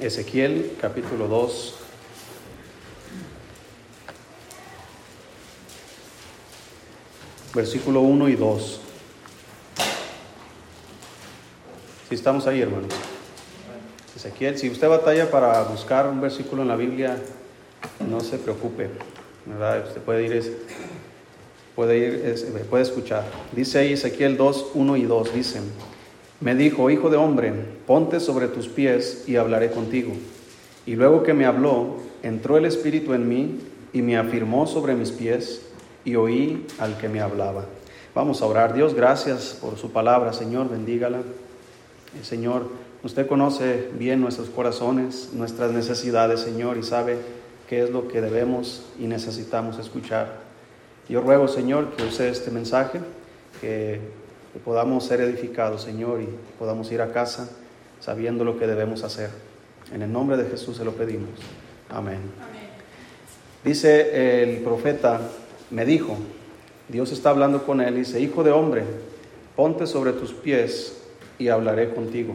Ezequiel capítulo 2. Versículo 1 y 2. Si estamos ahí, hermanos. Ezequiel, si usted batalla para buscar un versículo en la Biblia, no se preocupe, ¿verdad? Usted puede ir, puede ir, puede escuchar. Dice ahí Ezequiel 2, 1 y 2, dicen, me dijo, hijo de hombre, ponte sobre tus pies y hablaré contigo. Y luego que me habló, entró el Espíritu en mí y me afirmó sobre mis pies y oí al que me hablaba. Vamos a orar. Dios, gracias por su palabra, Señor, bendígala. Señor, usted conoce bien nuestros corazones, nuestras necesidades, Señor, y sabe qué es lo que debemos y necesitamos escuchar. Yo ruego, Señor, que use este mensaje, que, que podamos ser edificados, Señor, y podamos ir a casa sabiendo lo que debemos hacer. En el nombre de Jesús se lo pedimos. Amén. Amén. Dice el profeta, me dijo, Dios está hablando con él, dice, hijo de hombre, ponte sobre tus pies y hablaré contigo.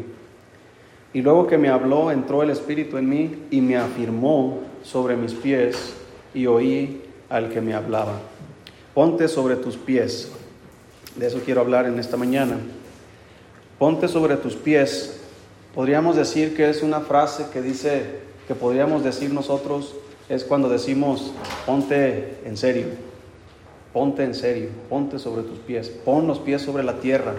Y luego que me habló, entró el Espíritu en mí y me afirmó sobre mis pies y oí al que me hablaba. Ponte sobre tus pies. De eso quiero hablar en esta mañana. Ponte sobre tus pies. Podríamos decir que es una frase que dice, que podríamos decir nosotros, es cuando decimos, ponte en serio, ponte en serio, ponte sobre tus pies, pon los pies sobre la tierra,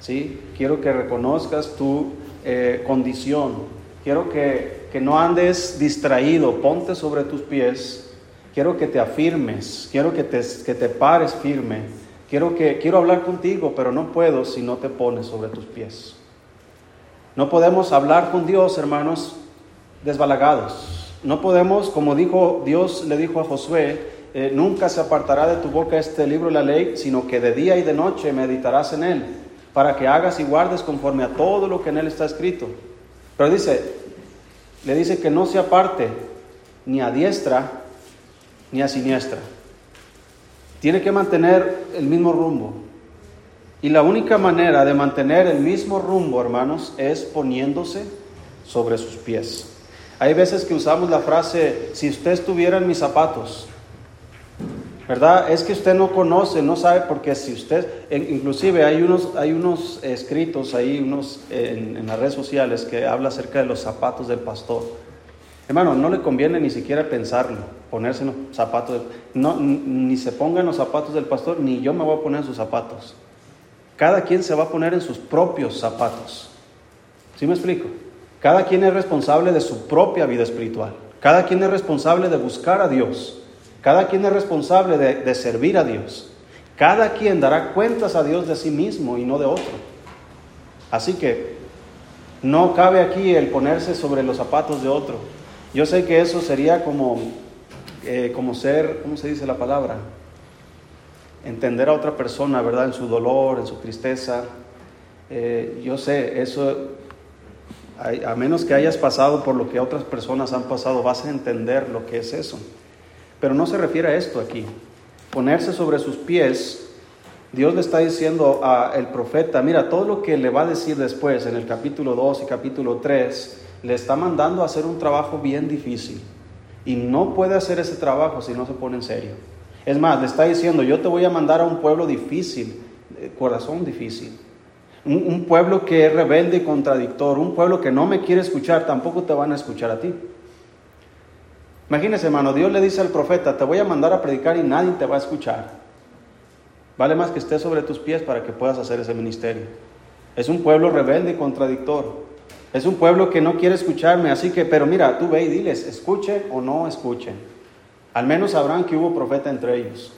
¿sí? Quiero que reconozcas tu eh, condición. Quiero que, que no andes distraído, ponte sobre tus pies. Quiero que te afirmes, quiero que te, que te pares firme. Quiero, que, quiero hablar contigo, pero no puedo si no te pones sobre tus pies. No podemos hablar con Dios, hermanos, desbalagados. No podemos, como dijo Dios le dijo a Josué, eh, nunca se apartará de tu boca este libro de la ley, sino que de día y de noche meditarás en él para que hagas y guardes conforme a todo lo que en él está escrito. Pero dice, le dice que no se aparte ni a diestra ni a siniestra. Tiene que mantener el mismo rumbo. Y la única manera de mantener el mismo rumbo, hermanos, es poniéndose sobre sus pies. Hay veces que usamos la frase, si usted estuviera en mis zapatos, ¿verdad? Es que usted no conoce, no sabe, porque si usted, inclusive hay unos, hay unos escritos ahí, unos en, las redes sociales que habla acerca de los zapatos del pastor. Hermano, no le conviene ni siquiera pensarlo, ponerse en los zapatos, no, ni se ponga en los zapatos del pastor, ni yo me voy a poner en sus zapatos. Cada quien se va a poner en sus propios zapatos. ¿Sí me explico? Cada quien es responsable de su propia vida espiritual. Cada quien es responsable de buscar a Dios. Cada quien es responsable de, servir a Dios. Cada quien dará cuentas a Dios de sí mismo y no de otro. Así que no cabe aquí el ponerse sobre los zapatos de otro. Yo sé que eso sería como, eh, como ser, ¿cómo se dice la palabra? Entender a otra persona, ¿verdad? En su dolor, en su tristeza. Eh, yo sé, eso, a menos que hayas pasado por lo que otras personas han pasado, vas a entender lo que es eso. Pero no se refiere a esto aquí. Ponerse sobre sus pies, Dios le está diciendo al profeta, mira, todo lo que le va a decir después en el capítulo 2 y capítulo 3, le está mandando a hacer un trabajo bien difícil. Y no puede hacer ese trabajo si no se pone en serio. Es más, le está diciendo, yo te voy a mandar a un pueblo difícil, eh, corazón difícil. Un, pueblo que es rebelde y contradictor, un pueblo que no me quiere escuchar, tampoco te van a escuchar a ti. Imagínese, hermano, Dios le dice al profeta, te voy a mandar a predicar y nadie te va a escuchar. Vale más que estés sobre tus pies para que puedas hacer ese ministerio. Es un pueblo rebelde y contradictor. Es un pueblo que no quiere escucharme, así que, pero mira, tú ve y diles, escuchen o no escuchen. Al menos sabrán que hubo profeta entre ellos.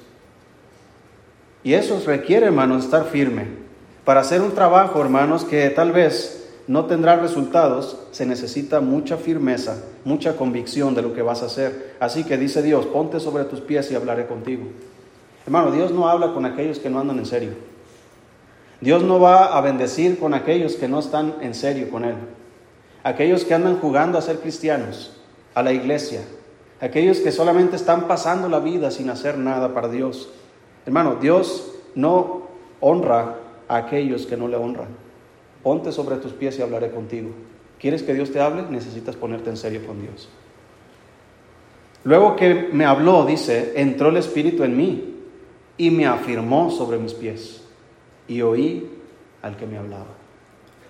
Y eso requiere, hermanos, estar firme. Para hacer un trabajo, hermanos, que tal vez no tendrá resultados, se necesita mucha firmeza, mucha convicción de lo que vas a hacer. Así que dice Dios, ponte sobre tus pies y hablaré contigo. Hermano, Dios no habla con aquellos que no andan en serio. Dios no va a bendecir con aquellos que no están en serio con Él. Aquellos que andan jugando a ser cristianos, a la iglesia. Aquellos que solamente están pasando la vida sin hacer nada para Dios. Hermano, Dios no honra a aquellos que no le honran ponte sobre tus pies y hablaré contigo. ¿Quieres que Dios te hable? Necesitas ponerte en serio con Dios. Luego que me habló, dice, entró el Espíritu en mí y me afirmó sobre mis pies. Y oí al que me hablaba.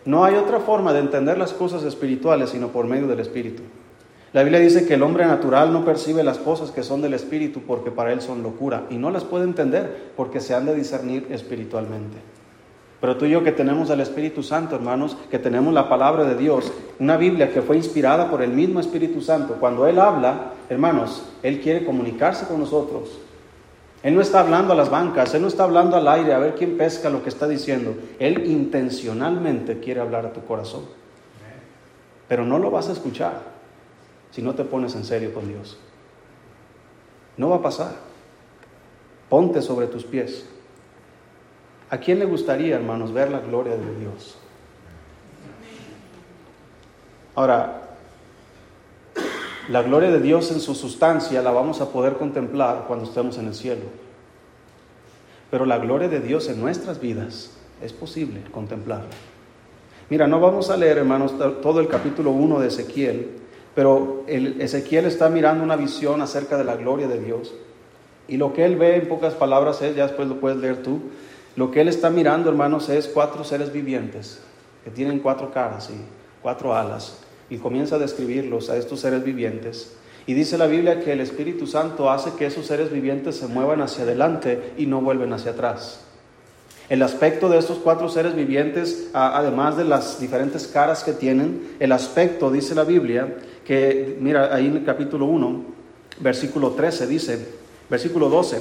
No hay otra forma de entender las cosas espirituales sino por medio del Espíritu. La Biblia dice que el hombre natural no percibe las cosas que son del Espíritu porque para él son locura y no las puede entender porque se han de discernir espiritualmente. Pero tú y yo que tenemos al Espíritu Santo, hermanos, que tenemos la palabra de Dios, una Biblia que fue inspirada por el mismo Espíritu Santo, cuando Él habla, hermanos, Él quiere comunicarse con nosotros. Él no está hablando a las bancas, Él no está hablando al aire a ver quién pesca lo que está diciendo. Él intencionalmente quiere hablar a tu corazón. Pero no lo vas a escuchar si no te pones en serio con Dios. No va a pasar. Ponte sobre tus pies. ¿A quién le gustaría, hermanos, ver la gloria de Dios? Ahora, la gloria de Dios en su sustancia la vamos a poder contemplar cuando estemos en el cielo. Pero la gloria de Dios en nuestras vidas es posible contemplarla. Mira, no vamos a leer, hermanos, todo el capítulo 1 de Ezequiel, pero Ezequiel está mirando una visión acerca de la gloria de Dios. Y lo que él ve en pocas palabras es, ya después lo puedes leer tú, lo que él está mirando, hermanos, es cuatro seres vivientes que tienen cuatro caras y cuatro alas. Y comienza a describirlos a estos seres vivientes. Y dice la Biblia que el Espíritu Santo hace que esos seres vivientes se muevan hacia adelante y no vuelven hacia atrás. El aspecto de estos cuatro seres vivientes, además de las diferentes caras que tienen, el aspecto, dice la Biblia, que mira ahí en el capítulo 1, versículo 13 dice, versículo 12,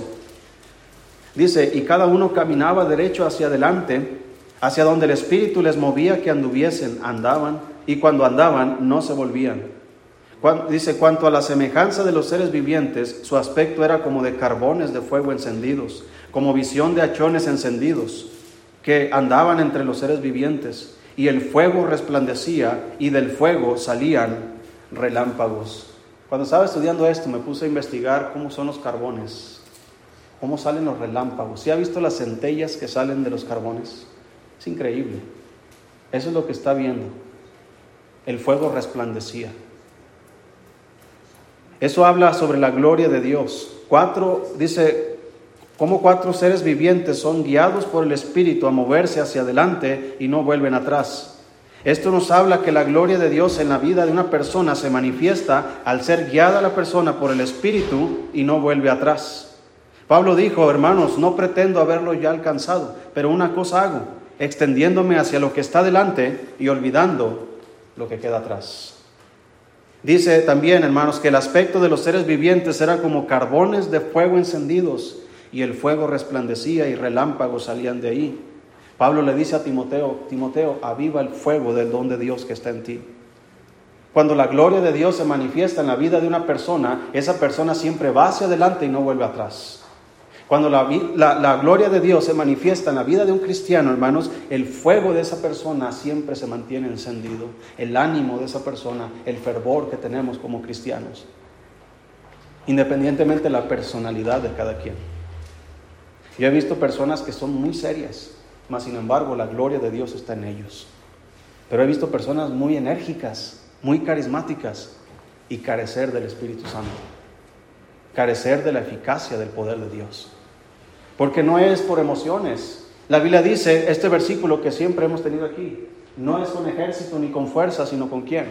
Dice, y cada uno caminaba derecho hacia adelante, hacia donde el Espíritu les movía que anduviesen, andaban, y cuando andaban no se volvían. Dice, cuanto a la semejanza de los seres vivientes, su aspecto era como de carbones de fuego encendidos, como visión de hachones encendidos, que andaban entre los seres vivientes, y el fuego resplandecía, y del fuego salían relámpagos. Cuando estaba estudiando esto, me puse a investigar cómo son los carbones cómo salen los relámpagos. ¿Sí ha visto las centellas que salen de los carbones? Es increíble. Eso es lo que está viendo. El fuego resplandecía. Eso habla sobre la gloria de Dios. Cuatro, dice, como cuatro seres vivientes son guiados por el Espíritu a moverse hacia adelante y no vuelven atrás. Esto nos habla que la gloria de Dios en la vida de una persona se manifiesta al ser guiada la persona por el Espíritu y no vuelve atrás. Pablo dijo, hermanos, no pretendo haberlo ya alcanzado, pero una cosa hago, extendiéndome hacia lo que está delante y olvidando lo que queda atrás. Dice también, hermanos, que el aspecto de los seres vivientes era como carbones de fuego encendidos y el fuego resplandecía y relámpagos salían de ahí. Pablo le dice a Timoteo, Timoteo, aviva el fuego del don de Dios que está en ti. Cuando la gloria de Dios se manifiesta en la vida de una persona, esa persona siempre va hacia adelante y no vuelve atrás. Cuando la, gloria de Dios se manifiesta en la vida de un cristiano, hermanos, el fuego de esa persona siempre se mantiene encendido, el ánimo de esa persona, el fervor que tenemos como cristianos, independientemente de la personalidad de cada quien. Yo he visto personas que son muy serias, mas sin embargo la gloria de Dios está en ellos. Pero he visto personas muy enérgicas, muy carismáticas y carecer del Espíritu Santo, carecer de la eficacia del poder de Dios porque no es por emociones. La Biblia dice, este versículo que siempre hemos tenido aquí, no es con ejército ni con fuerza, sino con quién?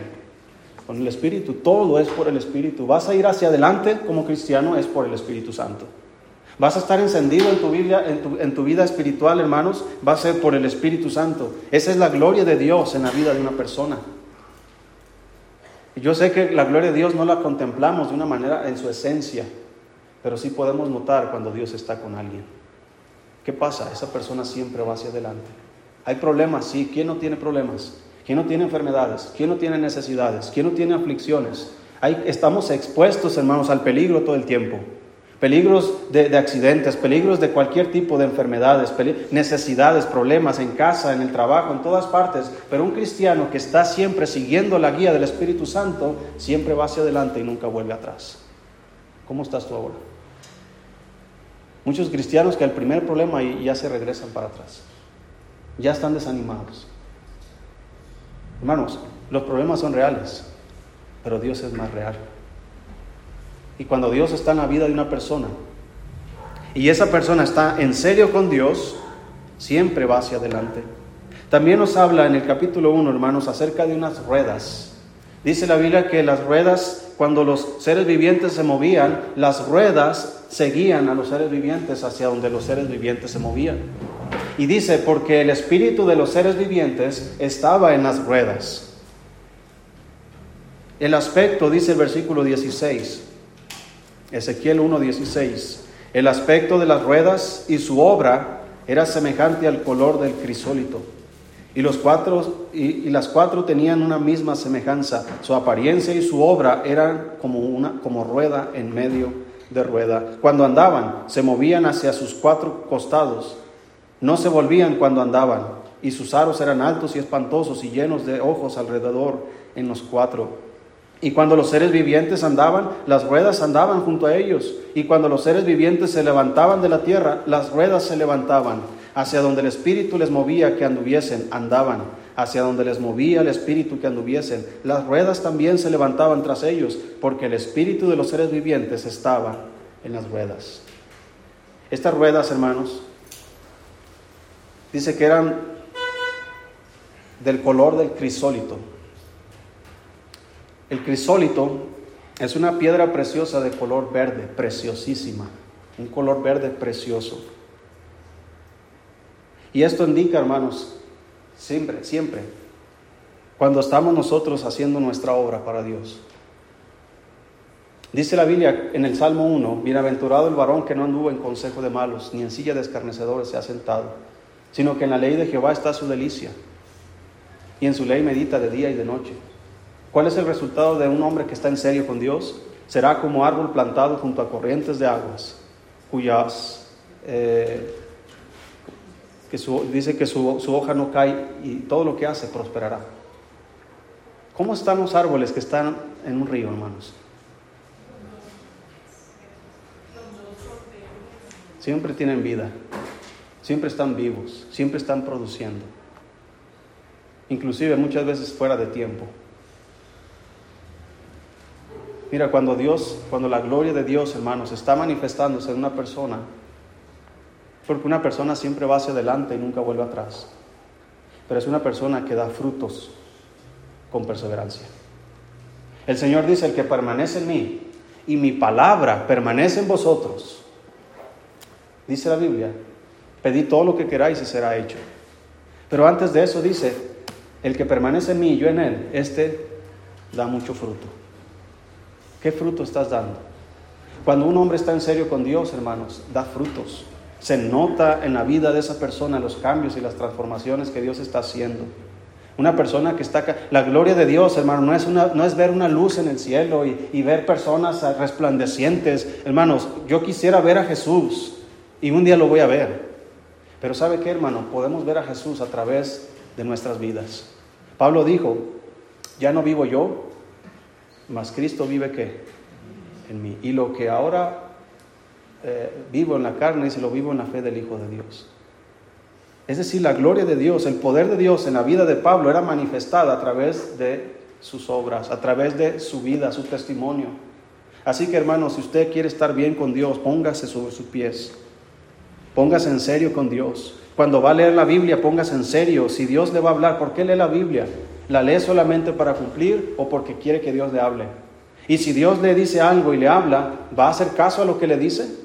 Con el Espíritu. Todo es por el Espíritu. Vas a ir hacia adelante como cristiano, es por el Espíritu Santo. Vas a estar encendido en tu, vida, en tu, en tu vida espiritual, hermanos, va a ser por el Espíritu Santo. Esa es la gloria de Dios en la vida de una persona. Yo sé que la gloria de Dios no la contemplamos de una manera en su esencia, pero sí podemos notar cuando Dios está con alguien. ¿Qué pasa? Esa persona siempre va hacia adelante. Hay problemas, sí. ¿Quién no tiene problemas? ¿Quién no tiene enfermedades? ¿Quién no tiene necesidades? ¿Quién no tiene aflicciones? estamos expuestos, hermanos, al peligro todo el tiempo. Peligros de, accidentes, peligros de cualquier tipo de enfermedades, necesidades, problemas en casa, en el trabajo, en todas partes. Pero un cristiano que está siempre siguiendo la guía del Espíritu Santo, siempre va hacia adelante y nunca vuelve atrás. ¿Cómo estás tú ahora? Muchos cristianos que al primer problema ya se regresan para atrás. Ya están desanimados. Hermanos, los problemas son reales, pero Dios es más real. Y cuando Dios está en la vida de una persona y esa persona está en serio con Dios, siempre va hacia adelante. También nos habla en el capítulo 1, hermanos, acerca de unas ruedas. Dice la Biblia que las ruedas, cuando los seres vivientes se movían, las ruedas seguían a los seres vivientes hacia donde los seres vivientes se movían. Y dice, porque el espíritu de los seres vivientes estaba en las ruedas. El aspecto, dice el versículo 16, Ezequiel 1.16, el aspecto de las ruedas y su obra era semejante al color del crisólito. Y, los cuatro, y, las cuatro tenían una misma semejanza. Su apariencia y su obra eran como, una, como rueda en medio de rueda. Cuando andaban, se movían hacia sus cuatro costados. No se volvían cuando andaban. Y sus aros eran altos y espantosos y llenos de ojos alrededor en los cuatro. Y cuando los seres vivientes andaban, las ruedas andaban junto a ellos. Y cuando los seres vivientes se levantaban de la tierra, las ruedas se levantaban. Hacia donde el Espíritu les movía que anduviesen, andaban. Hacia donde les movía el Espíritu que anduviesen. Las ruedas también se levantaban tras ellos, porque el Espíritu de los seres vivientes estaba en las ruedas. Estas ruedas, hermanos, dice que eran del color del crisólito. El crisólito es una piedra preciosa de color verde, preciosísima, un color verde precioso. Y esto indica, hermanos, siempre, siempre, cuando estamos nosotros haciendo nuestra obra para Dios. Dice la Biblia en el Salmo 1, bienaventurado el varón que no anduvo en consejo de malos, ni en silla de escarnecedores se ha sentado, sino que en la ley de Jehová está su delicia, y en su ley medita de día y de noche. ¿Cuál es el resultado de un hombre que está en serio con Dios? Será como árbol plantado junto a corrientes de aguas, cuyas eh, dice que su, su hoja no cae y todo lo que hace prosperará. ¿Cómo están los árboles que están en un río, hermanos? Siempre tienen vida, siempre están vivos, siempre están produciendo, inclusive muchas veces fuera de tiempo. Mira, cuando Dios, cuando la gloria de Dios, hermanos, está manifestándose en una persona, porque una persona siempre va hacia adelante y nunca vuelve atrás. Pero es una persona que da frutos con perseverancia. El Señor dice, el que permanece en mí y mi palabra permanece en vosotros, dice la Biblia, pedid todo lo que queráis y será hecho. Pero antes de eso dice, el que permanece en mí y yo en él, este da mucho fruto. ¿Qué fruto estás dando? Cuando un hombre está en serio con Dios, hermanos, da frutos. Se nota en la vida de esa persona los cambios y las transformaciones que Dios está haciendo. Una persona que está la gloria de Dios, hermano, no es, una, no es ver una luz en el cielo y, y ver personas resplandecientes. Hermanos, yo quisiera ver a Jesús y un día lo voy a ver. Pero ¿sabe qué, hermano? Podemos ver a Jesús a través de nuestras vidas. Pablo dijo, ya no vivo yo, mas Cristo vive que en mí. Y lo que ahora eh, vivo en la carne, se lo vivo en la fe del Hijo de Dios. Es decir, la gloria de Dios, el poder de Dios en la vida de Pablo era manifestada a través de sus obras, a través de su vida, su testimonio. Así que hermanos, si usted quiere estar bien con Dios, póngase sobre sus pies. Póngase en serio con Dios. Cuando va a leer la Biblia, póngase en serio. Si Dios le va a hablar, ¿por qué lee la Biblia? ¿La lee solamente para cumplir o porque quiere que Dios le hable? Y si Dios le dice algo y le habla, ¿va a hacer caso a lo que le dice?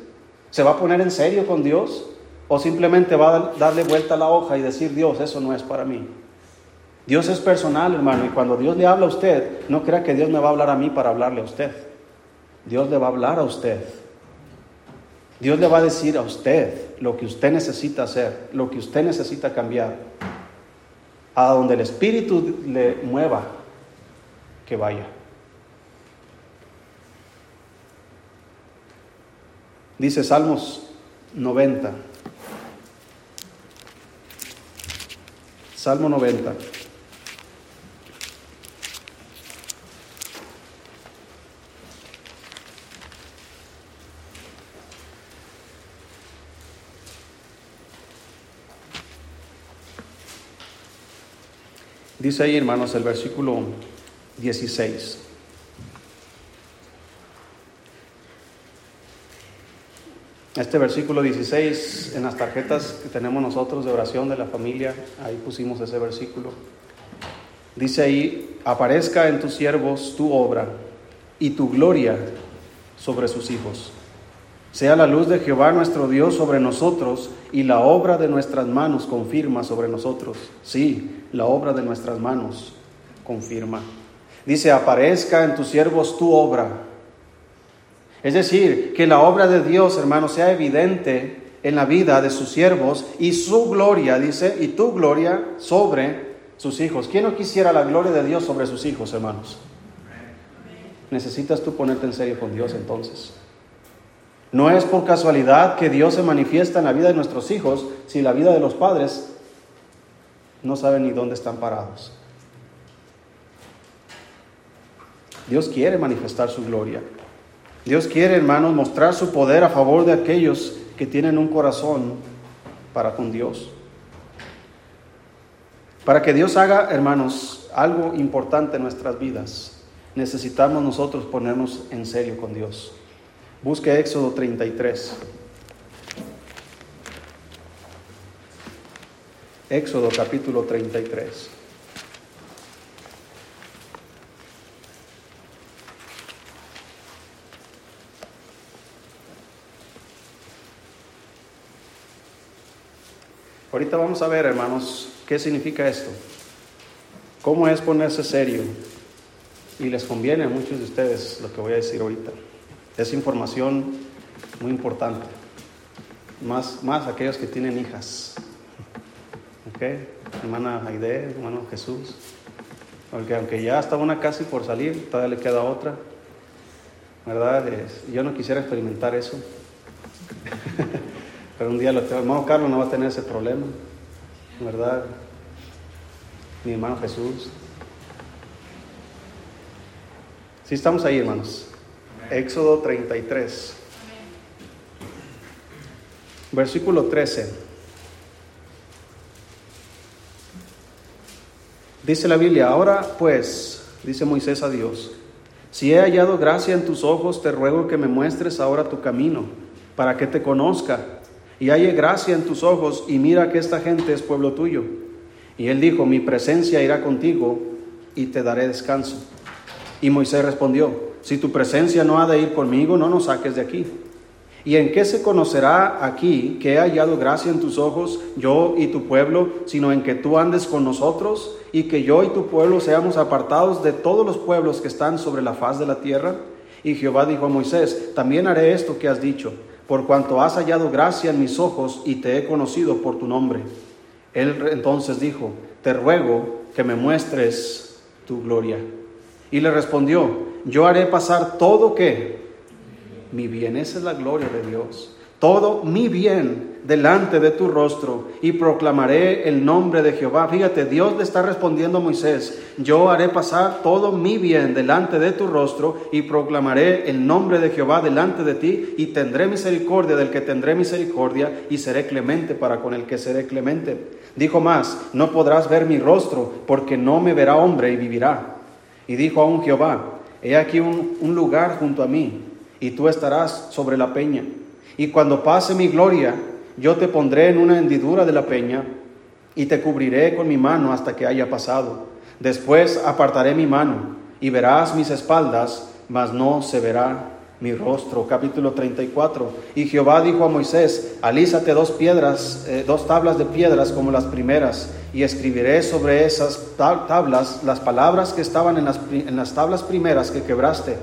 ¿Se va a poner en serio con Dios? ¿O simplemente va a darle vuelta a la hoja y decir, Dios, eso no es para mí? Dios es personal, hermano, y cuando Dios le habla a usted, no crea que Dios me va a hablar a mí para hablarle a usted. Dios le va a hablar a usted. Dios le va a decir a usted lo que usted necesita hacer, lo que usted necesita cambiar a donde el Espíritu le mueva, que vaya. Dice Salmos 90. Salmo 90. Dice ahí, hermanos, el versículo 16. Este versículo 16 en las tarjetas que tenemos nosotros de oración de la familia, ahí pusimos ese versículo. Dice ahí, aparezca en tus siervos tu obra y tu gloria sobre sus hijos. Sea la luz de Jehová nuestro Dios sobre nosotros y la obra de nuestras manos confirma sobre nosotros. Sí, la obra de nuestras manos confirma. Dice, aparezca en tus siervos tu obra es decir, que la obra de Dios, hermano, sea evidente en la vida de sus siervos y su gloria, dice, y tu gloria sobre sus hijos. ¿Quién no quisiera la gloria de Dios sobre sus hijos, hermanos? Necesitas tú ponerte en serio con Dios entonces. No es por casualidad que Dios se manifiesta en la vida de nuestros hijos si la vida de los padres no saben ni dónde están parados. Dios quiere manifestar su gloria. Dios quiere, hermanos, mostrar su poder a favor de aquellos que tienen un corazón para con Dios. Para que Dios haga, hermanos, algo importante en nuestras vidas, necesitamos nosotros ponernos en serio con Dios. Busque Éxodo 33. Éxodo capítulo 33. Ahorita vamos a ver, hermanos, qué significa esto. ¿Cómo es ponerse serio? Y les conviene a muchos de ustedes lo que voy a decir ahorita. Es información muy importante. Más, más aquellos que tienen hijas. ¿Ok? Hermana Aide, hermano Jesús. Porque aunque ya está una casi por salir, todavía le queda otra. ¿Verdad? yo no quisiera experimentar eso. Pero un día lo tengo. Hermano Carlos no va a tener ese problema, ¿verdad? Mi hermano Jesús. Sí estamos ahí, hermanos. Éxodo 33. Versículo 13. Dice la Biblia, ahora pues, dice Moisés a Dios, si he hallado gracia en tus ojos, te ruego que me muestres ahora tu camino, para que te conozca y halle gracia en tus ojos y mira que esta gente es pueblo tuyo. Y él dijo, mi presencia irá contigo y te daré descanso. Y Moisés respondió, si tu presencia no ha de ir conmigo, no nos saques de aquí. ¿Y en qué se conocerá aquí que he hallado gracia en tus ojos, yo y tu pueblo, sino en que tú andes con nosotros y que yo y tu pueblo seamos apartados de todos los pueblos que están sobre la faz de la tierra? Y Jehová dijo a Moisés, también haré esto que has dicho por cuanto has hallado gracia en mis ojos y te he conocido por tu nombre. Él entonces dijo, te ruego que me muestres tu gloria. Y le respondió, yo haré pasar todo que mi bien, esa es la gloria de Dios todo mi bien delante de tu rostro y proclamaré el nombre de Jehová. Fíjate, Dios le está respondiendo a Moisés, yo haré pasar todo mi bien delante de tu rostro y proclamaré el nombre de Jehová delante de ti y tendré misericordia del que tendré misericordia y seré clemente para con el que seré clemente. Dijo más, no podrás ver mi rostro porque no me verá hombre y vivirá. Y dijo aún Jehová, he aquí un, lugar junto a mí y tú estarás sobre la peña y cuando pase mi gloria, yo te pondré en una hendidura de la peña y te cubriré con mi mano hasta que haya pasado. Después apartaré mi mano y verás mis espaldas, mas no se verá mi rostro. Capítulo 34. Y Jehová dijo a Moisés, alízate dos piedras, eh, dos tablas de piedras como las primeras, y escribiré sobre esas tablas las palabras que estaban en las, en las tablas primeras que quebraste.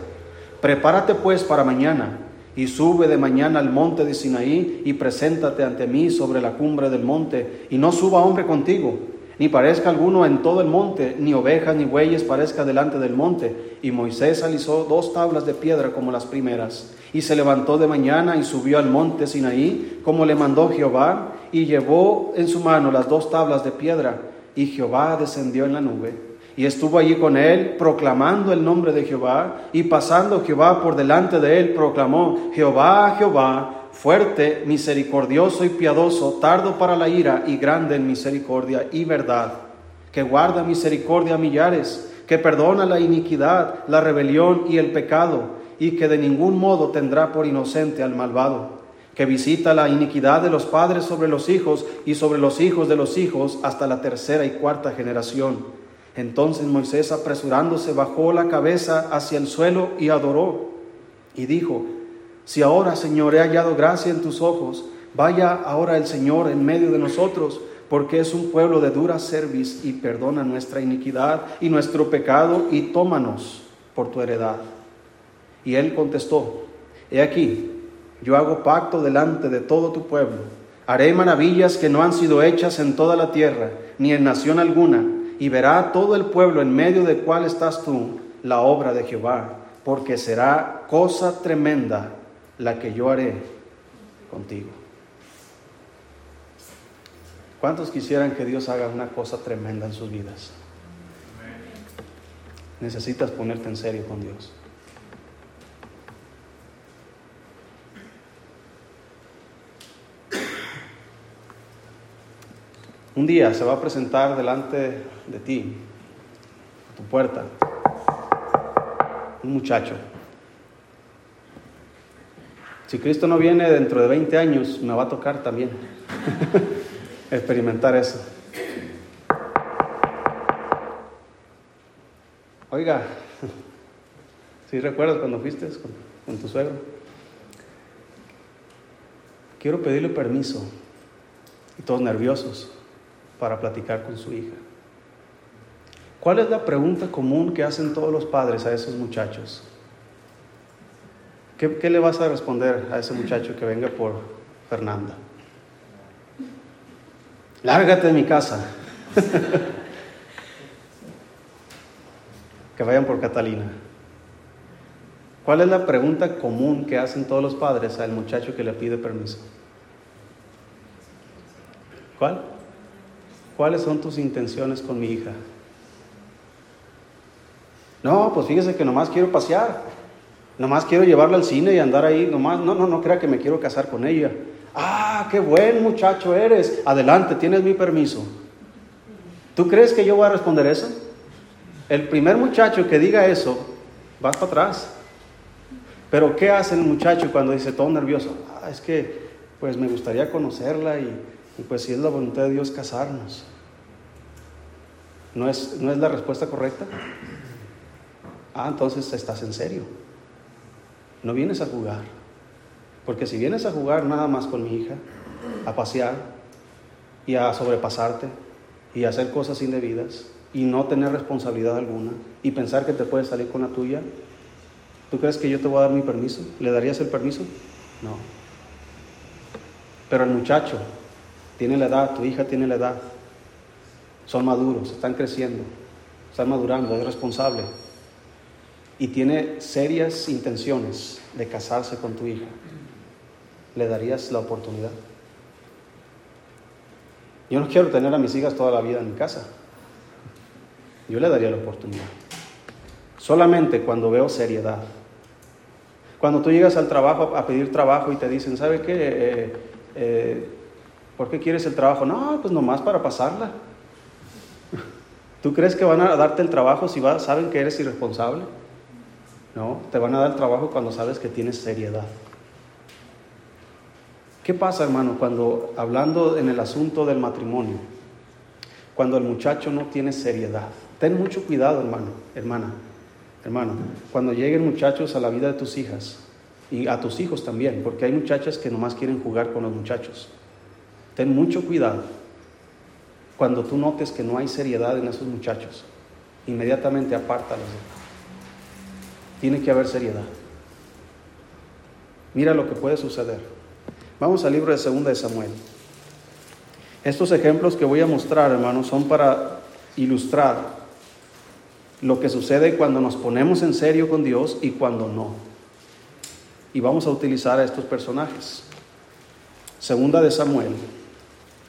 Prepárate pues para mañana y sube de mañana al monte de Sinaí y preséntate ante mí sobre la cumbre del monte, y no suba hombre contigo, ni parezca alguno en todo el monte, ni ovejas ni bueyes parezca delante del monte. Y Moisés alisó dos tablas de piedra como las primeras, y se levantó de mañana y subió al monte Sinaí, como le mandó Jehová, y llevó en su mano las dos tablas de piedra, y Jehová descendió en la nube y estuvo allí con él proclamando el nombre de Jehová y pasando Jehová por delante de él proclamó, Jehová, Jehová, fuerte, misericordioso y piadoso, tardo para la ira y grande en misericordia y verdad, que guarda misericordia a millares, que perdona la iniquidad, la rebelión y el pecado, y que de ningún modo tendrá por inocente al malvado, que visita la iniquidad de los padres sobre los hijos y sobre los hijos de los hijos hasta la tercera y cuarta generación. Entonces Moisés apresurándose bajó la cabeza hacia el suelo y adoró, y dijo, si ahora, Señor, he hallado gracia en tus ojos, vaya ahora el Señor en medio de nosotros, porque es un pueblo de dura cerviz y perdona nuestra iniquidad y nuestro pecado y tómanos por tu heredad. Y él contestó, he aquí, yo hago pacto delante de todo tu pueblo, haré maravillas que no han sido hechas en toda la tierra, ni en nación alguna, y verá todo el pueblo en medio del cual estás tú la obra de Jehová, porque será cosa tremenda la que yo haré contigo. ¿Cuántos quisieran que Dios haga una cosa tremenda en sus vidas? Necesitas ponerte en serio con Dios. Un día se va a presentar delante de ti, a tu puerta, un muchacho. Si Cristo no viene dentro de 20 años, me va a tocar también experimentar eso. Oiga, si recuerdas cuando fuiste con, con tu suegro? Quiero pedirle permiso. Y todos nerviosos para platicar con su hija. ¿Cuál es la pregunta común que hacen todos los padres a esos muchachos? ¿Qué, le vas a responder a ese muchacho que venga por Fernanda? Lárgate de mi casa. que vayan por Catalina. ¿Cuál es la pregunta común que hacen todos los padres al muchacho que le pide permiso? ¿Cuál? ¿Cuáles son tus intenciones con mi hija? No, pues fíjese que nomás quiero pasear. Nomás quiero llevarla al cine y andar ahí. Nomás, no, no, no crea que me quiero casar con ella. Ah, qué buen muchacho eres. Adelante, tienes mi permiso. ¿Tú crees que yo voy a responder eso? El primer muchacho que diga eso, vas para atrás. Pero ¿qué hace el muchacho cuando dice todo nervioso? Ah, es que pues me gustaría conocerla y y pues si es la voluntad de Dios casarnos, ¿no es, ¿no es la respuesta correcta? Ah, entonces estás en serio. No vienes a jugar. Porque si vienes a jugar nada más con mi hija, a pasear y a sobrepasarte y a hacer cosas indebidas y no tener responsabilidad alguna y pensar que te puedes salir con la tuya, ¿tú crees que yo te voy a dar mi permiso? ¿Le darías el permiso? No. Pero el muchacho tiene la edad, tu hija tiene la edad. Son maduros, están creciendo, están madurando, es responsable. Y tiene serias intenciones de casarse con tu hija. ¿Le darías la oportunidad? Yo no quiero tener a mis hijas toda la vida en mi casa. Yo le daría la oportunidad. Solamente cuando veo seriedad. Cuando tú llegas al trabajo a pedir trabajo y te dicen, ¿sabe qué? Eh, eh, ¿Por qué quieres el trabajo? No, pues nomás para pasarla. ¿Tú crees que van a darte el trabajo si saben que eres irresponsable? No, te van a dar el trabajo cuando sabes que tienes seriedad. ¿Qué pasa, hermano, cuando hablando en el asunto del matrimonio, cuando el muchacho no tiene seriedad? Ten mucho cuidado, hermano, hermana, hermano, cuando lleguen muchachos a la vida de tus hijas y a tus hijos también, porque hay muchachas que nomás quieren jugar con los muchachos. Ten mucho cuidado cuando tú notes que no hay seriedad en esos muchachos. Inmediatamente apártalos. Tiene que haber seriedad. Mira lo que puede suceder. Vamos al libro de Segunda de Samuel. Estos ejemplos que voy a mostrar, hermanos, son para ilustrar lo que sucede cuando nos ponemos en serio con Dios y cuando no. Y vamos a utilizar a estos personajes. Segunda de Samuel,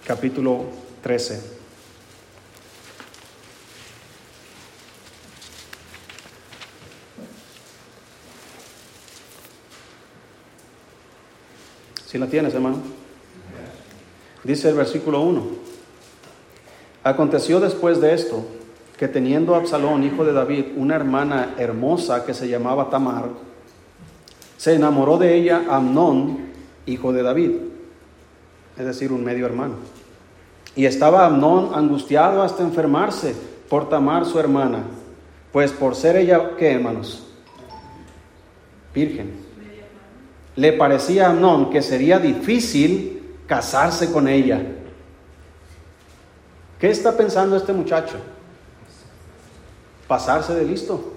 capítulo 13. Si la tienes, hermano. Dice el versículo 1. Aconteció después de esto que teniendo Absalón, hijo de David, una hermana hermosa que se llamaba Tamar, se enamoró de ella Amnón, hijo de David, es decir, un medio hermano. Y estaba Amnón angustiado hasta enfermarse por Tamar, su hermana, pues por ser ella, ¿qué hermanos? Virgen. Le parecía a Amnón que sería difícil casarse con ella. ¿Qué está pensando este muchacho? Pasarse de listo.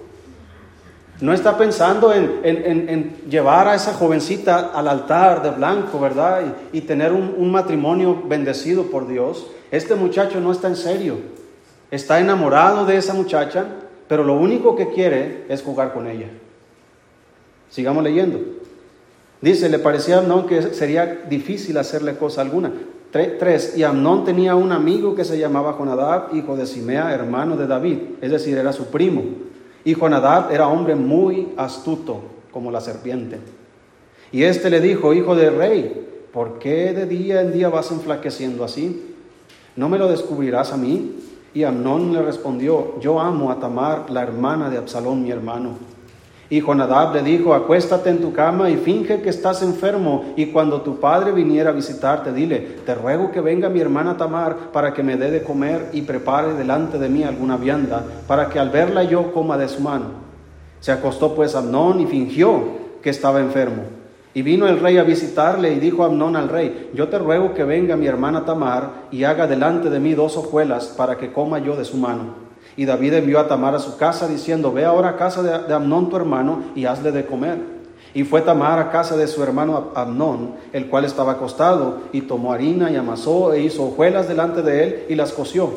No está pensando en, llevar a esa jovencita al altar de blanco, ¿verdad? Y, tener un, matrimonio bendecido por Dios. Este muchacho no está en serio. Está enamorado de esa muchacha, pero lo único que quiere es jugar con ella. Sigamos leyendo. Dice, le parecía a Amnón que sería difícil hacerle cosa alguna. Tres, y Amnón tenía un amigo que se llamaba Jonadab, hijo de Simea, hermano de David, es decir, era su primo. Y Jonadab era hombre muy astuto, como la serpiente. Y éste le dijo, hijo del rey, ¿por qué de día en día vas enflaqueciendo así? ¿No me lo descubrirás a mí? Y Amnón le respondió, yo amo a Tamar, la hermana de Absalón, mi hermano. Y Jonadab le dijo, acuéstate en tu cama y finge que estás enfermo, y cuando tu padre viniera a visitarte, dile, te ruego que venga mi hermana Tamar para que me dé de comer y prepare delante de mí alguna vianda, para que al verla yo coma de su mano. Se acostó pues Amnón y fingió que estaba enfermo. Y vino el rey a visitarle y dijo Amnón al rey, yo te ruego que venga mi hermana Tamar y haga delante de mí dos hojuelas para que coma yo de su mano. Y David envió a Tamar a su casa diciendo, ve ahora a casa de, Amnón tu hermano y hazle de comer. Y fue Tamar a casa de su hermano Amnón, el cual estaba acostado, y tomó harina y amasó e hizo hojuelas delante de él y las coció.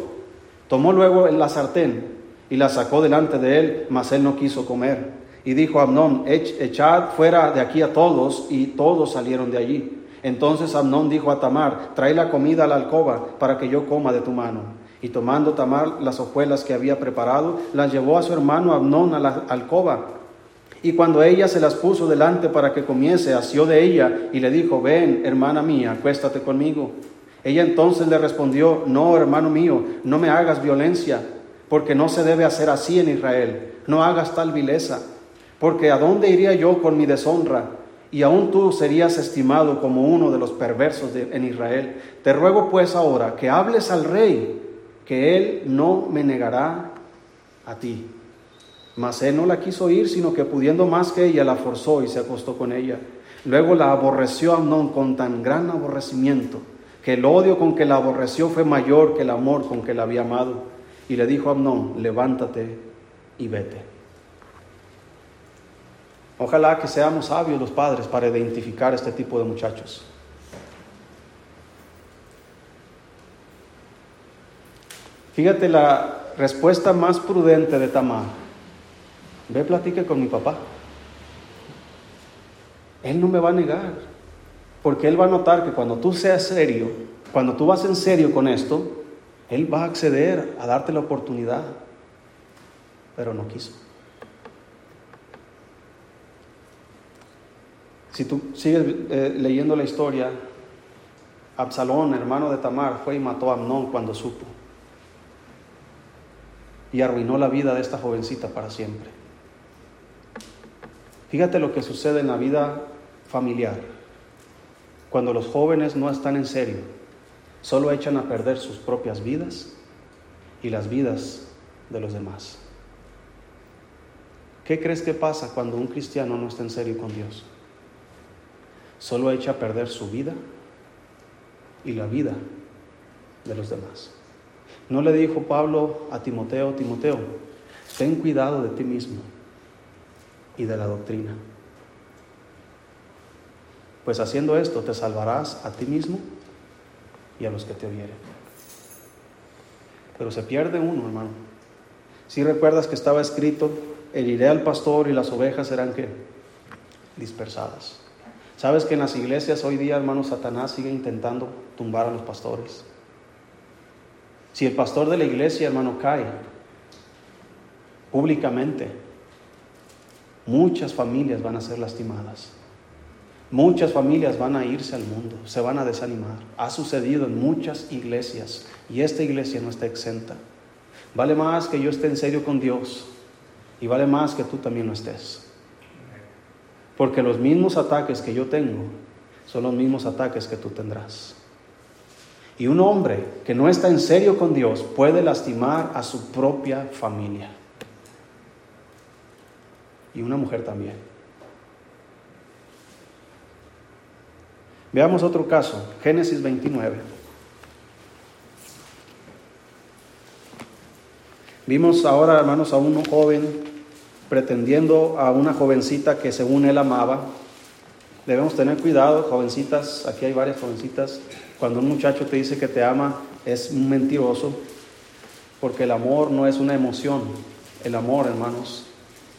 Tomó luego la sartén y la sacó delante de él, mas él no quiso comer. Y dijo Amnón, echad fuera de aquí a todos, y todos salieron de allí. Entonces Amnón dijo a Tamar, trae la comida a la alcoba para que yo coma de tu mano. Y tomando Tamar las hojuelas que había preparado, las llevó a su hermano Abnón a la alcoba. Y cuando ella se las puso delante para que comiese, asió de ella y le dijo, ven, hermana mía, acuéstate conmigo. Ella entonces le respondió, no, hermano mío, no me hagas violencia, porque no se debe hacer así en Israel. No hagas tal vileza, porque ¿a dónde iría yo con mi deshonra? Y aún tú serías estimado como uno de los perversos en Israel. Te ruego pues ahora que hables al rey que él no me negará a ti. Mas él no la quiso ir, sino que pudiendo más que ella, la forzó y se acostó con ella. Luego la aborreció Amnón con tan gran aborrecimiento, que el odio con que la aborreció fue mayor que el amor con que la había amado. Y le dijo a Amnón, levántate y vete. Ojalá que seamos sabios los padres para identificar este tipo de muchachos. Fíjate la respuesta más prudente de Tamar. Ve, platique con mi papá. Él no me va a negar, porque él va a notar que cuando tú seas serio, cuando tú vas en serio con esto, él va a acceder a darte la oportunidad, pero no quiso. Si tú sigues eh, leyendo la historia, Absalón, hermano de Tamar, fue y mató a Amnón cuando supo y arruinó la vida de esta jovencita para siempre. Fíjate lo que sucede en la vida familiar. Cuando los jóvenes no están en serio, solo echan a perder sus propias vidas y las vidas de los demás. ¿Qué crees que pasa cuando un cristiano no está en serio con Dios? Solo echa a perder su vida y la vida de los demás. ¿No le dijo Pablo a Timoteo, Timoteo, ten cuidado de ti mismo y de la doctrina? Pues haciendo esto te salvarás a ti mismo y a los que te oyeren. Pero se pierde uno, hermano. Si recuerdas que estaba escrito, heriré al pastor y las ovejas serán que dispersadas. ¿Sabes que en las iglesias hoy día, hermano, Satanás sigue intentando tumbar a los pastores? Si el pastor de la iglesia, hermano, cae públicamente, muchas familias van a ser lastimadas. Muchas familias van a irse al mundo, se van a desanimar. Ha sucedido en muchas iglesias y esta iglesia no está exenta. Vale más que yo esté en serio con Dios y vale más que tú también lo estés. Porque los mismos ataques que yo tengo son los mismos ataques que tú tendrás. Y un hombre que no está en serio con Dios puede lastimar a su propia familia. Y una mujer también. Veamos otro caso, Génesis 29. Vimos ahora, hermanos, a un joven pretendiendo a una jovencita que según él amaba. Debemos tener cuidado, jovencitas, aquí hay varias jovencitas, cuando un muchacho te dice que te ama, es un mentiroso, porque el amor no es una emoción, el amor, hermanos,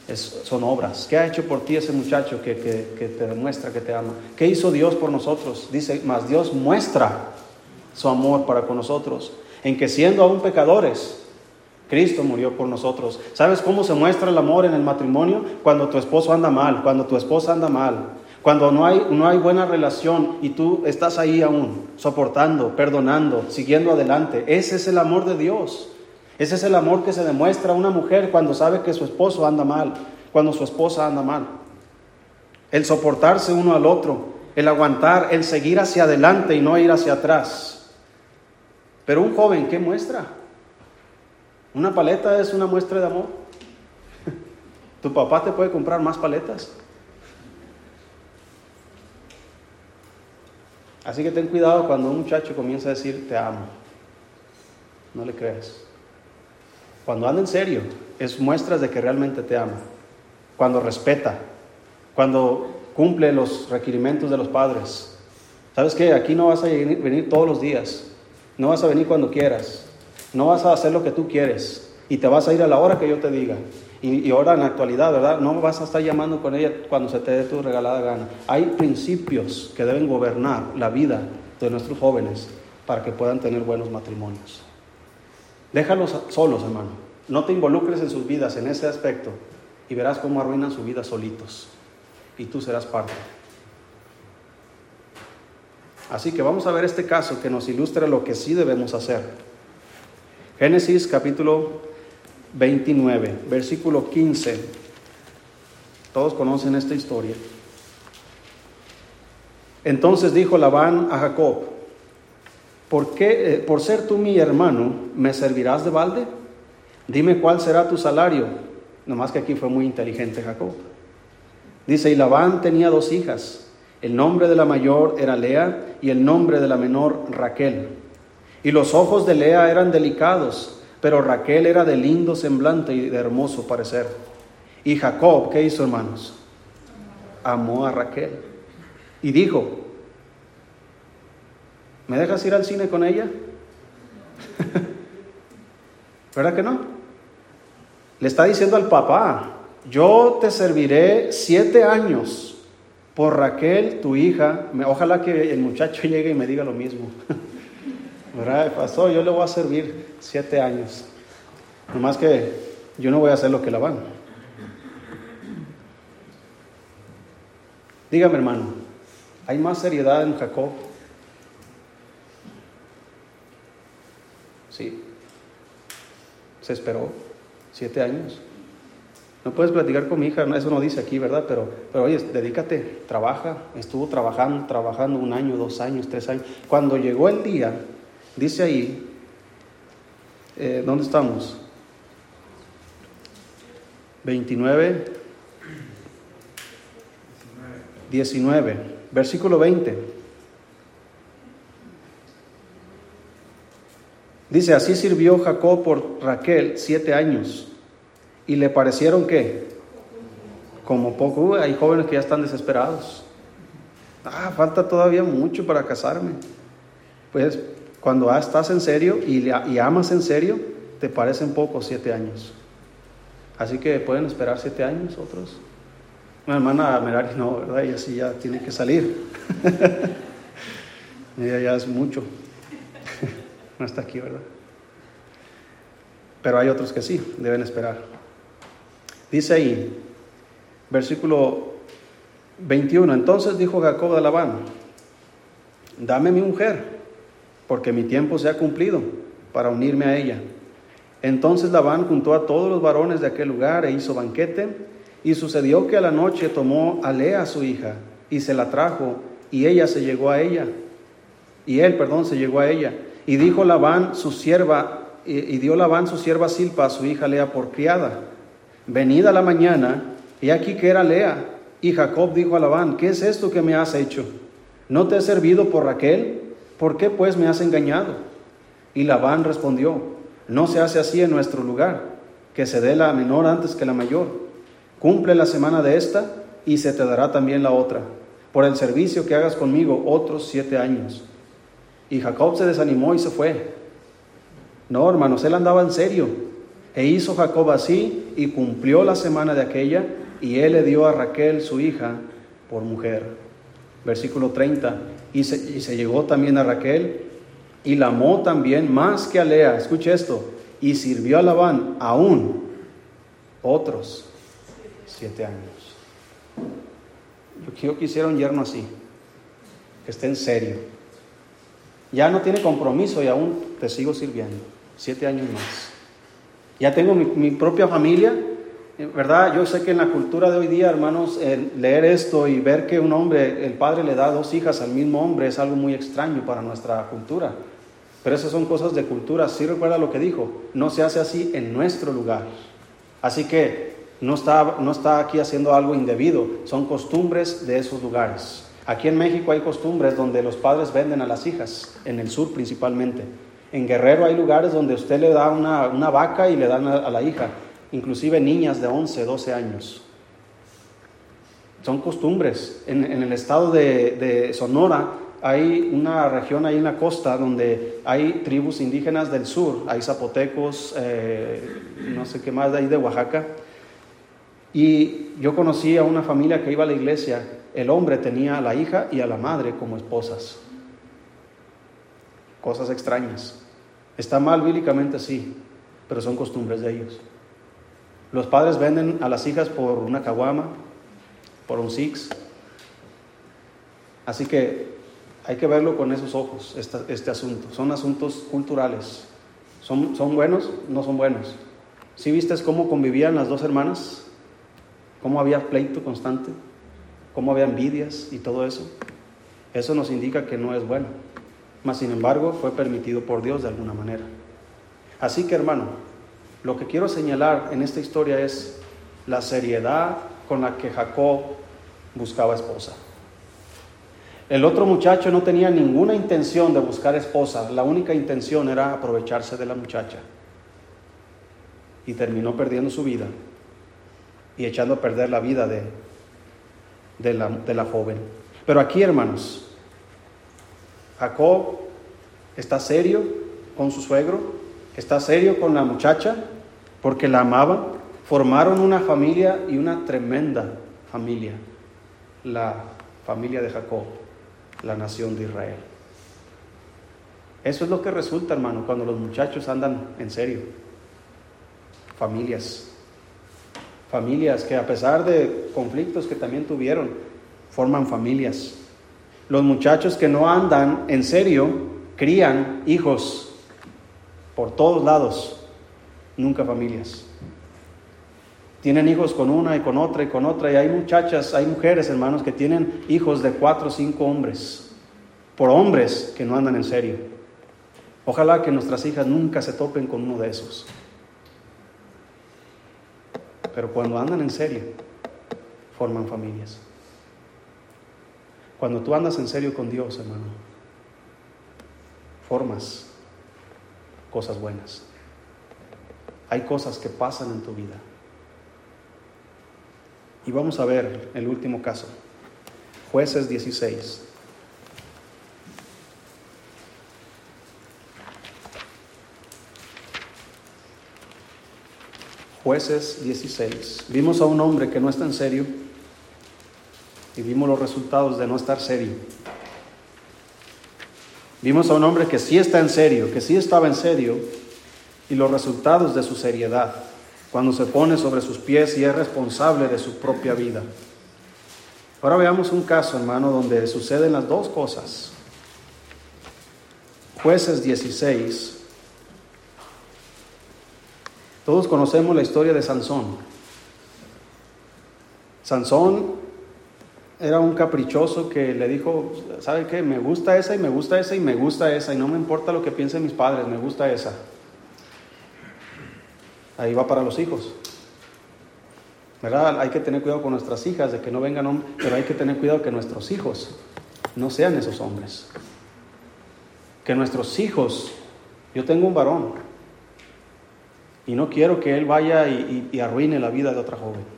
es, son obras. ¿Qué ha hecho por ti ese muchacho que, que, te demuestra que te ama? ¿Qué hizo Dios por nosotros? Dice, más Dios muestra su amor para con nosotros, en que siendo aún pecadores, Cristo murió por nosotros. ¿Sabes cómo se muestra el amor en el matrimonio? Cuando tu esposo anda mal, cuando tu esposa anda mal, cuando no hay, no hay buena relación y tú estás ahí aún, soportando, perdonando, siguiendo adelante. Ese es el amor de Dios. Ese es el amor que se demuestra a una mujer cuando sabe que su esposo anda mal, cuando su esposa anda mal. El soportarse uno al otro, el aguantar, el seguir hacia adelante y no ir hacia atrás. Pero un joven, ¿qué muestra? Una paleta es una muestra de amor. ¿Tu papá te puede comprar más paletas? Así que ten cuidado cuando un muchacho comienza a decir te amo. No le creas. Cuando anda en serio, es muestras de que realmente te ama. Cuando respeta, cuando cumple los requerimientos de los padres. ¿Sabes qué? Aquí no vas a venir todos los días. No vas a venir cuando quieras. No vas a hacer lo que tú quieres. Y te vas a ir a la hora que yo te diga. Y, ahora en la actualidad, ¿verdad? No vas a estar llamando con ella cuando se te dé tu regalada gana. Hay principios que deben gobernar la vida de nuestros jóvenes para que puedan tener buenos matrimonios. Déjalos solos, hermano. No te involucres en sus vidas en ese aspecto y verás cómo arruinan su vida solitos. Y tú serás parte. Así que vamos a ver este caso que nos ilustra lo que sí debemos hacer. Génesis capítulo 29, versículo 15. Todos conocen esta historia. Entonces dijo Labán a Jacob, ¿por qué, eh, por ser tú mi hermano, me servirás de balde? Dime cuál será tu salario. Nomás que aquí fue muy inteligente Jacob. Dice, y Labán tenía dos hijas. El nombre de la mayor era Lea y el nombre de la menor Raquel. Y los ojos de Lea eran delicados pero Raquel era de lindo semblante y de hermoso parecer. Y Jacob, ¿qué hizo hermanos? Amó a Raquel. Y dijo, ¿me dejas ir al cine con ella? ¿Verdad que no? Le está diciendo al papá, yo te serviré siete años por Raquel, tu hija. Ojalá que el muchacho llegue y me diga lo mismo. ¿verdad? Pastor, yo le voy a servir siete años. Nomás que yo no voy a hacer lo que la van. Dígame, hermano, ¿hay más seriedad en Jacob? Sí. Se esperó siete años. No puedes platicar con mi hija, eso no dice aquí, ¿verdad? Pero, pero oye, dedícate, trabaja. Estuvo trabajando, trabajando un año, dos años, tres años. Cuando llegó el día Dice ahí, eh, ¿dónde estamos? 29, 19, versículo 20. Dice, así sirvió Jacob por Raquel siete años y le parecieron que, como poco, hay jóvenes que ya están desesperados. Ah, falta todavía mucho para casarme. Pues cuando estás en serio y, amas en serio, te parecen pocos siete años. Así que pueden esperar siete años otros. Mi hermana Merari no, ¿verdad? Ella sí ya tiene que salir. Ella ya es mucho. no está aquí, ¿verdad? Pero hay otros que sí, deben esperar. Dice ahí, versículo 21. Entonces dijo Jacob a Labán, dame mi mujer, porque mi tiempo se ha cumplido para unirme a ella. Entonces Labán juntó a todos los varones de aquel lugar e hizo banquete, y sucedió que a la noche tomó a Lea su hija y se la trajo, y ella se llegó a ella, y él, perdón, se llegó a ella. Y dijo Labán su sierva, y, dio Labán su sierva Silpa a su hija Lea por criada. Venida la mañana, y aquí que era Lea, y Jacob dijo a Labán, ¿qué es esto que me has hecho? ¿No te he servido por Raquel? ¿Por qué pues me has engañado? Y Labán respondió, no se hace así en nuestro lugar, que se dé la menor antes que la mayor. Cumple la semana de esta y se te dará también la otra, por el servicio que hagas conmigo otros siete años. Y Jacob se desanimó y se fue. No, hermanos, él andaba en serio. E hizo Jacob así y cumplió la semana de aquella y él le dio a Raquel, su hija, por mujer versículo 30, y se, llegó también a Raquel y la amó también más que a Lea, escuche esto, y sirvió a Labán aún otros siete años. Yo quiero que hiciera un yerno así, que esté en serio. Ya no tiene compromiso y aún te sigo sirviendo. Siete años más. Ya tengo mi propia familia, ¿verdad? Yo sé que en la cultura de hoy día, hermanos, leer esto y ver que un hombre, el padre le da dos hijas al mismo hombre es algo muy extraño para nuestra cultura. Pero esas son cosas de cultura. Sí recuerda lo que dijo, no se hace así en nuestro lugar. Así que no está, no está aquí haciendo algo indebido, son costumbres de esos lugares. Aquí en México hay costumbres donde los padres venden a las hijas, en el sur principalmente. En Guerrero hay lugares donde usted le da una vaca y le dan a la hija inclusive niñas de 11, 12 años. Son costumbres. En, el estado de, Sonora hay una región ahí en la costa donde hay tribus indígenas del sur, hay zapotecos, eh, no sé qué más de ahí de Oaxaca. Y yo conocí a una familia que iba a la iglesia, el hombre tenía a la hija y a la madre como esposas. Cosas extrañas. Está mal bíblicamente, sí, pero son costumbres de ellos. Los padres venden a las hijas por una caguama, por un six. Así que hay que verlo con esos ojos, este, asunto. Son asuntos culturales. ¿Son, ¿Son buenos? No son buenos. ¿Sí viste cómo convivían las dos hermanas? ¿Cómo había pleito constante? ¿Cómo había envidias y todo eso? Eso nos indica que no es bueno. Mas, sin embargo, fue permitido por Dios de alguna manera. Así que, hermano, lo que quiero señalar en esta historia es la seriedad con la que Jacob buscaba esposa. El otro muchacho no tenía ninguna intención de buscar esposa, la única intención era aprovecharse de la muchacha. Y terminó perdiendo su vida y echando a perder la vida de, de, la, la joven. Pero aquí, hermanos, Jacob está serio con su suegro, está serio con la muchacha, porque la amaban, formaron una familia y una tremenda familia, la familia de Jacob, la nación de Israel. Eso es lo que resulta, hermano, cuando los muchachos andan en serio. Familias. Familias que a pesar de conflictos que también tuvieron, forman familias. Los muchachos que no andan en serio crían hijos por todos lados nunca familias. Tienen hijos con una y con otra y con otra. Y hay muchachas, hay mujeres, hermanos, que tienen hijos de cuatro o cinco hombres. Por hombres que no andan en serio. Ojalá que nuestras hijas nunca se topen con uno de esos. Pero cuando andan en serio, forman familias. Cuando tú andas en serio con Dios, hermano, formas cosas buenas hay cosas que pasan en tu vida. Y vamos a ver el último caso. Jueces 16. Jueces 16. Vimos a un hombre que no está en serio y vimos los resultados de no estar serio. Vimos a un hombre que sí está en serio, que sí estaba en serio, y los resultados de su seriedad cuando se pone sobre sus pies y es responsable de su propia vida. Ahora veamos un caso, hermano, donde suceden las dos cosas. Jueces 16. Todos conocemos la historia de Sansón. Sansón era un caprichoso que le dijo, ¿sabe qué? Me gusta esa y me gusta esa y me gusta esa y no me importa lo que piensen mis padres, me gusta esa. Ahí va para los hijos. ¿Verdad? Hay que tener cuidado con nuestras hijas de que no vengan pero hay que tener cuidado que nuestros hijos no sean esos hombres. Que nuestros hijos, yo tengo un varón y no quiero que él vaya y arruine la vida de otra joven.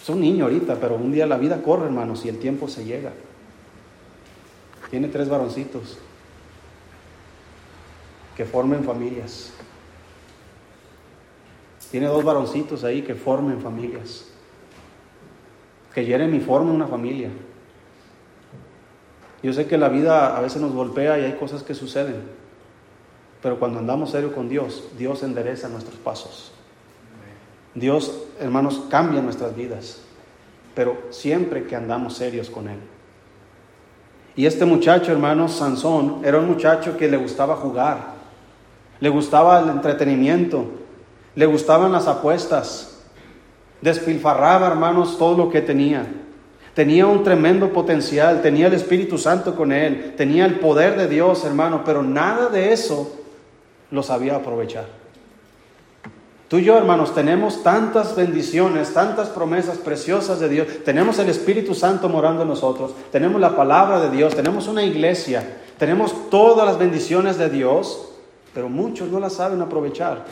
Es un niño ahorita, pero un día la vida corre, hermanos, y el tiempo se llega. Tiene tres varoncitos que formen familias. Tiene dos varoncitos ahí que formen familias. Que Jeremy forme una familia. Yo sé que la vida a veces nos golpea y hay cosas que suceden. Pero cuando andamos serio con Dios, Dios endereza nuestros pasos. Dios, hermanos, cambia nuestras vidas, pero siempre que andamos serios con Él. Y este muchacho, hermanos, Sansón, era un muchacho que le gustaba jugar, le gustaba el entretenimiento, le gustaban las apuestas, despilfarraba, hermanos, todo lo que tenía. Tenía un tremendo potencial, tenía el Espíritu Santo con él, tenía el poder de Dios, hermano, pero nada de eso lo sabía aprovechar. Tú y yo, hermanos, tenemos tantas bendiciones, tantas promesas preciosas de Dios. Tenemos el Espíritu Santo morando en nosotros. Tenemos la palabra de Dios. Tenemos una iglesia. Tenemos todas las bendiciones de Dios. Pero muchos no las saben aprovechar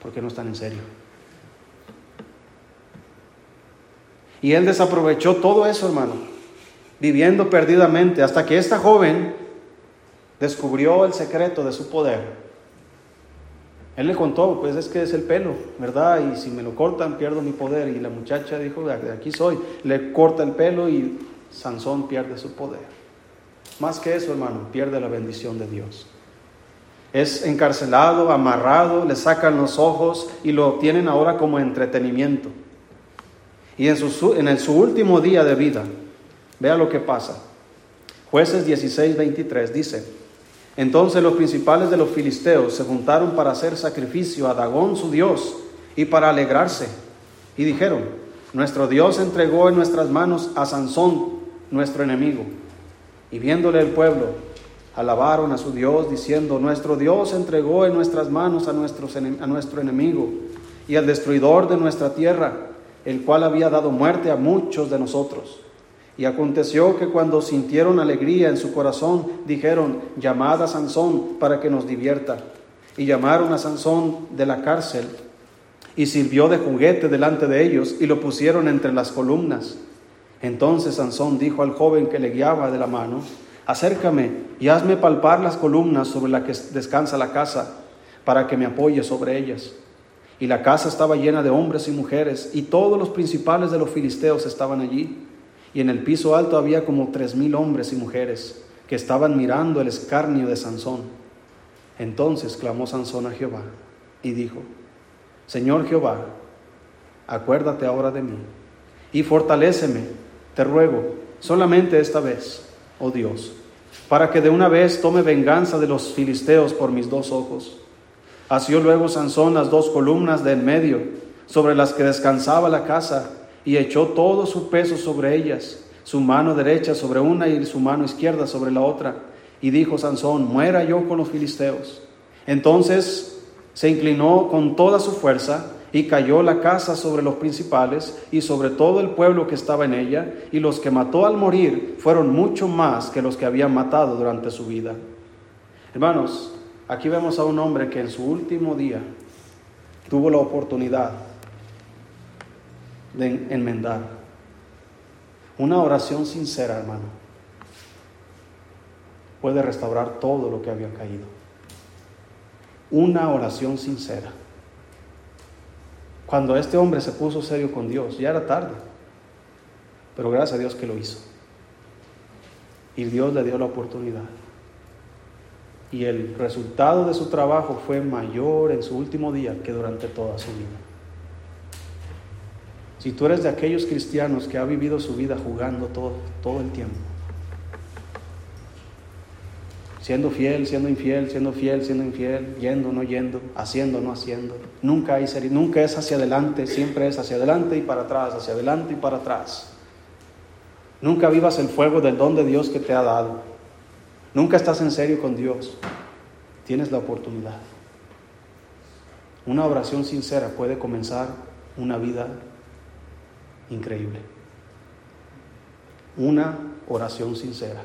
porque no están en serio. Y él desaprovechó todo eso, hermano, viviendo perdidamente, hasta que esta joven descubrió el secreto de su poder él le contó, pues es que es el pelo, ¿verdad? Y si me lo cortan pierdo mi poder. Y la muchacha dijo, aquí soy. Le corta el pelo y Sansón pierde su poder. Más que eso, hermano, pierde la bendición de Dios. Es encarcelado, amarrado, le sacan los ojos y lo tienen ahora como entretenimiento. Y en su, en su último día de vida, vea lo que pasa. Jueces 16, 23 dice, entonces los principales de los filisteos se juntaron para hacer sacrificio a Dagón su Dios y para alegrarse. Y dijeron, nuestro Dios entregó en nuestras manos a Sansón, nuestro enemigo. Y viéndole el pueblo, alabaron a su Dios diciendo, nuestro Dios entregó en nuestras manos a, a nuestro enemigo y al destruidor de nuestra tierra, el cual había dado muerte a muchos de nosotros. Y aconteció que cuando sintieron alegría en su corazón, dijeron, llamad a Sansón para que nos divierta. Y llamaron a Sansón de la cárcel y sirvió de juguete delante de ellos y lo pusieron entre las columnas. Entonces Sansón dijo al joven que le guiaba de la mano, acércame y hazme palpar las columnas sobre las que descansa la casa, para que me apoye sobre ellas. Y la casa estaba llena de hombres y mujeres, y todos los principales de los filisteos estaban allí y en el piso alto había como tres mil hombres y mujeres que estaban mirando el escarnio de Sansón. Entonces clamó Sansón a Jehová y dijo, Señor Jehová, acuérdate ahora de mí y fortaléceme, te ruego, solamente esta vez, oh Dios, para que de una vez tome venganza de los filisteos por mis dos ojos. Asió luego Sansón las dos columnas de en medio, sobre las que descansaba la casa, y echó todo su peso sobre ellas, su mano derecha sobre una y su mano izquierda sobre la otra. Y dijo Sansón, muera yo con los filisteos. Entonces se inclinó con toda su fuerza y cayó la casa sobre los principales y sobre todo el pueblo que estaba en ella, y los que mató al morir fueron mucho más que los que habían matado durante su vida. Hermanos, aquí vemos a un hombre que en su último día tuvo la oportunidad de enmendar. Una oración sincera, hermano, puede restaurar todo lo que había caído. Una oración sincera. Cuando este hombre se puso serio con Dios, ya era tarde, pero gracias a Dios que lo hizo. Y Dios le dio la oportunidad. Y el resultado de su trabajo fue mayor en su último día que durante toda su vida. Si tú eres de aquellos cristianos que ha vivido su vida jugando todo, todo el tiempo, siendo fiel, siendo infiel, siendo fiel, siendo infiel, yendo, no yendo, haciendo, no haciendo, nunca, hay nunca es hacia adelante, siempre es hacia adelante y para atrás, hacia adelante y para atrás. Nunca vivas el fuego del don de Dios que te ha dado. Nunca estás en serio con Dios. Tienes la oportunidad. Una oración sincera puede comenzar una vida increíble. Una oración sincera.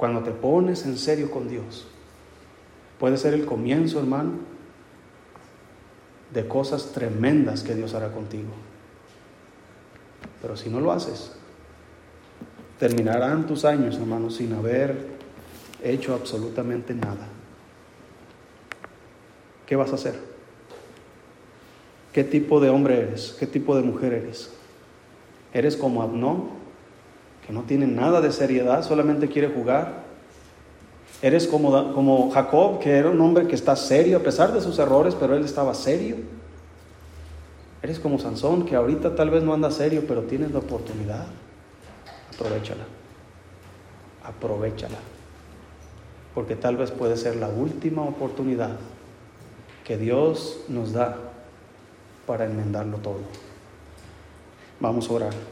Cuando te pones en serio con Dios, puede ser el comienzo, hermano, de cosas tremendas que Dios hará contigo. Pero si no lo haces, terminarán tus años, hermano, sin haber hecho absolutamente nada. ¿Qué vas a hacer? ¿Qué tipo de hombre eres? ¿Qué tipo de mujer eres? ¿Eres como Abnón, que no tiene nada de seriedad, solamente quiere jugar? ¿Eres como, como Jacob, que era un hombre que está serio a pesar de sus errores, pero él estaba serio? ¿Eres como Sansón, que ahorita tal vez no anda serio, pero tienes la oportunidad? Aprovechala. Aprovechala. Porque tal vez puede ser la última oportunidad que Dios nos da para enmendarlo todo. Vamos a orar.